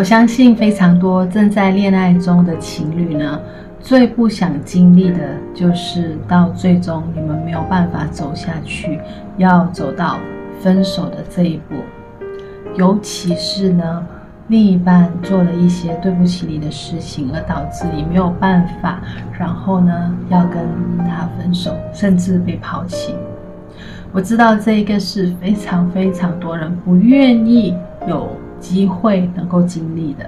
我相信非常多正在恋爱中的情侣呢，最不想经历的就是到最终你们没有办法走下去，要走到分手的这一步。尤其是呢，另一半做了一些对不起你的事情，而导致你没有办法，然后呢，要跟他分手，甚至被抛弃。我知道这一个是非常非常多人不愿意有机会能够经历的，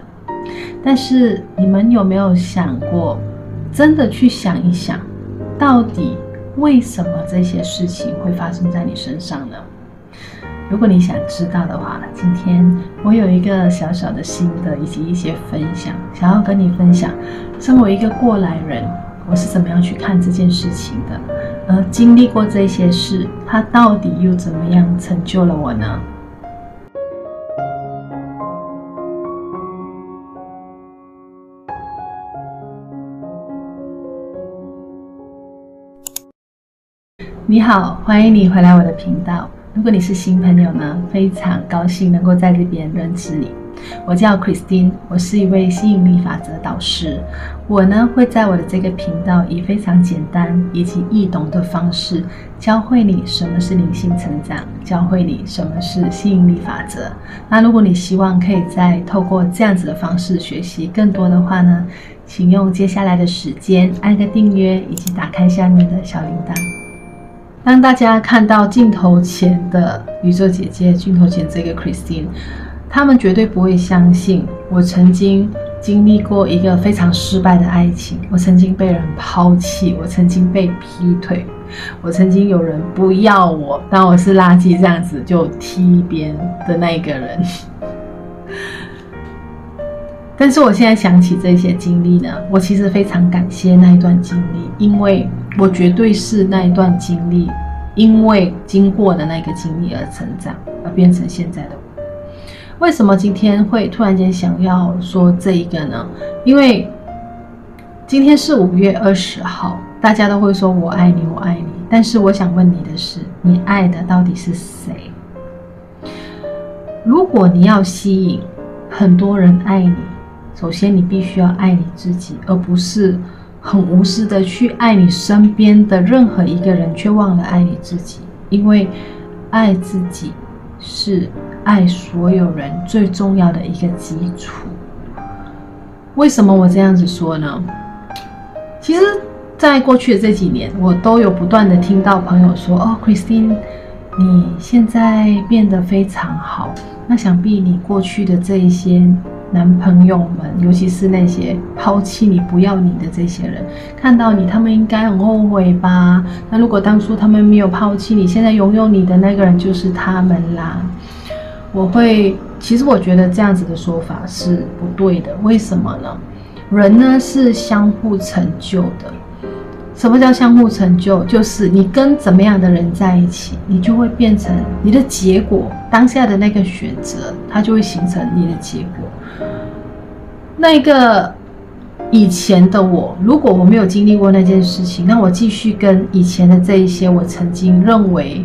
但是你们有没有想过，真的去想一想，到底为什么这些事情会发生在你身上呢？如果你想知道的话，今天我有一个小小的心得以及一些分享，想要跟你分享。身为一个过来人，我是怎么样去看这件事情的？而经历过这些事，它到底又怎么样成就了我呢？你好，欢迎你回来我的频道。如果你是新朋友呢，非常高兴能够在这边认识你。我叫 Christine，我是一位吸引力法则导师。我呢会在我的这个频道以非常简单以及易懂的方式，教会你什么是灵性成长，教会你什么是吸引力法则。那如果你希望可以再透过这样子的方式学习更多的话呢，请用接下来的时间按个订阅，以及打开下面的小铃铛。当大家看到镜头前的宇宙姐姐，镜头前这个 Christine，他们绝对不会相信我曾经经历过一个非常失败的爱情，我曾经被人抛弃，我曾经被劈腿，我曾经有人不要我，当我是垃圾这样子就踢一边的那一个人。但是我现在想起这些经历呢，我其实非常感谢那一段经历，因为我绝对是那一段经历，因为经过的那个经历而成长，而变成现在的我。为什么今天会突然间想要说这一个呢？因为今天是五月二十号，大家都会说我爱你，我爱你。但是我想问你的是，你爱的到底是谁？如果你要吸引很多人爱你，首先，你必须要爱你自己，而不是很无私的去爱你身边的任何一个人，却忘了爱你自己。因为爱自己是爱所有人最重要的一个基础。为什么我这样子说呢？其实，在过去的这几年，我都有不断的听到朋友说：“哦，Christine，你现在变得非常好。”那想必你过去的这一些。男朋友们，尤其是那些抛弃你、不要你的这些人，看到你，他们应该很后悔吧？那如果当初他们没有抛弃你，现在拥有你的那个人就是他们啦。我会，其实我觉得这样子的说法是不对的。为什么呢？人呢是相互成就的。什么叫相互成就？就是你跟怎么样的人在一起，你就会变成你的结果。当下的那个选择，它就会形成你的结果。那个以前的我，如果我没有经历过那件事情，那我继续跟以前的这一些我曾经认为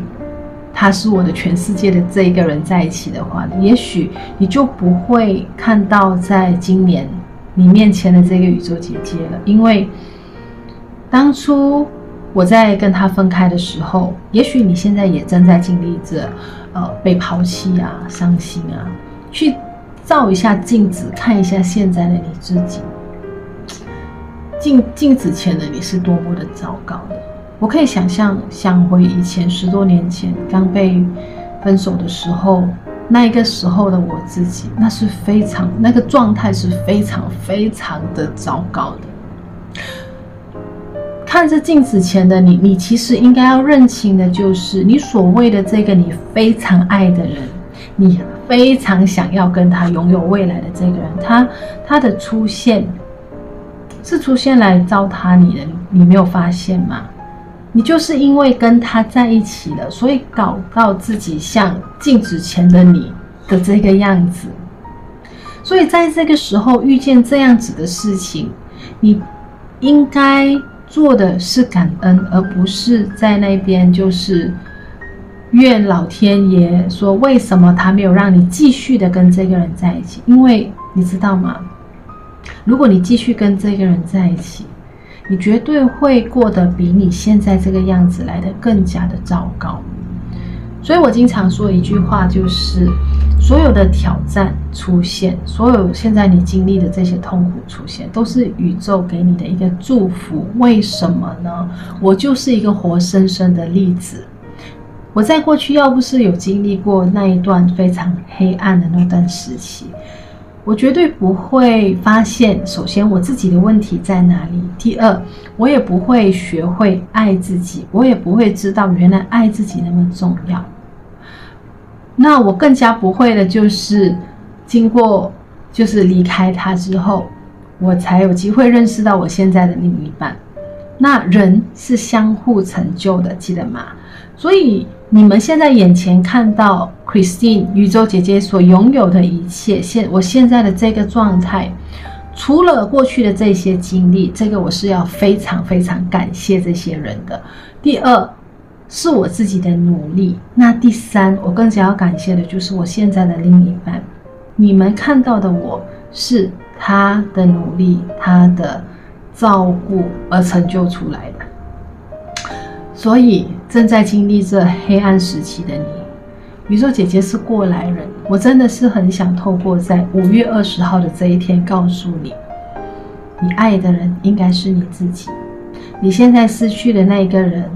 他是我的全世界的这一个人在一起的话，也许你就不会看到在今年你面前的这个宇宙姐姐了。因为当初我在跟他分开的时候，也许你现在也正在经历着呃被抛弃啊、伤心啊，去。照一下镜子，看一下现在的你自己。镜镜子前的你是多么的糟糕的。我可以想象，想回以前十多年前刚被分手的时候，那一个时候的我自己，那是非常那个状态是非常非常的糟糕的。看着镜子前的你，你其实应该要认清的就是你所谓的这个你非常爱的人，你。非常想要跟他拥有未来的这个人，他他的出现是出现来糟蹋你的，你没有发现吗？你就是因为跟他在一起了，所以搞到自己像镜子前的你的这个样子。所以在这个时候遇见这样子的事情，你应该做的是感恩，而不是在那边就是怨老天爷说，为什么他没有让你继续的跟这个人在一起？因为你知道吗？如果你继续跟这个人在一起，你绝对会过得比你现在这个样子来的更加的糟糕。所以我经常说一句话，就是所有的挑战出现，所有现在你经历的这些痛苦出现，都是宇宙给你的一个祝福。为什么呢？我就是一个活生生的例子。我在过去要不是有经历过那一段非常黑暗的那段时期，我绝对不会发现，首先我自己的问题在哪里。第二，我也不会学会爱自己，我也不会知道原来爱自己那么重要。那我更加不会的就是，经过就是离开他之后，我才有机会认识到我现在的另一半。那人是相互成就的，记得吗？所以你们现在眼前看到 Christine 宇宙姐姐所拥有的一切，现我现在的这个状态，除了过去的这些经历，这个我是要非常非常感谢这些人的。第二，是我自己的努力。那第三，我更加要感谢的就是我现在的另一半。你们看到的我是他的努力，他的。照顾而成就出来的，所以正在经历这黑暗时期的你，宇宙姐姐是过来人。我真的是很想透过在五月二十号的这一天，告诉你，你爱的人应该是你自己。你现在失去的那一个人，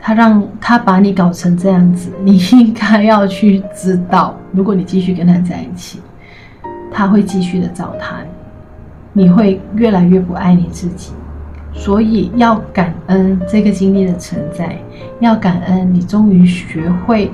他让他把你搞成这样子，你应该要去知道，如果你继续跟他在一起，他会继续的糟蹋你。你会越来越不爱你自己，所以要感恩这个经历的存在，要感恩你终于学会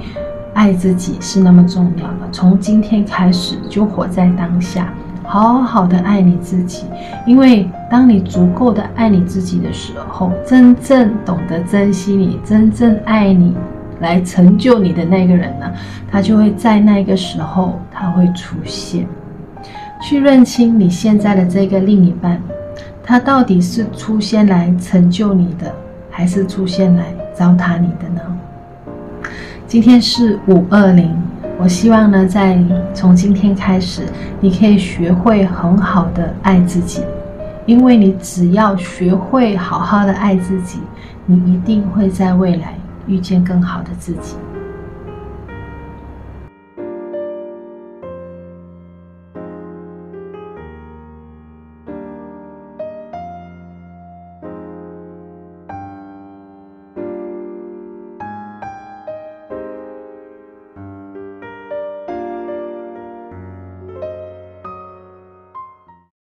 爱自己是那么重要的。从今天开始就活在当下，好好的爱你自己。因为当你足够的爱你自己的时候，真正懂得珍惜你、真正爱你来成就你的那个人呢，他就会在那个时候他会出现。去认清你现在的这个另一半，他到底是出现来成就你的，还是出现来糟蹋你的呢？今天是五二零，我希望呢，在从今天开始，你可以学会很好的爱自己，因为你只要学会好好的爱自己，你一定会在未来遇见更好的自己。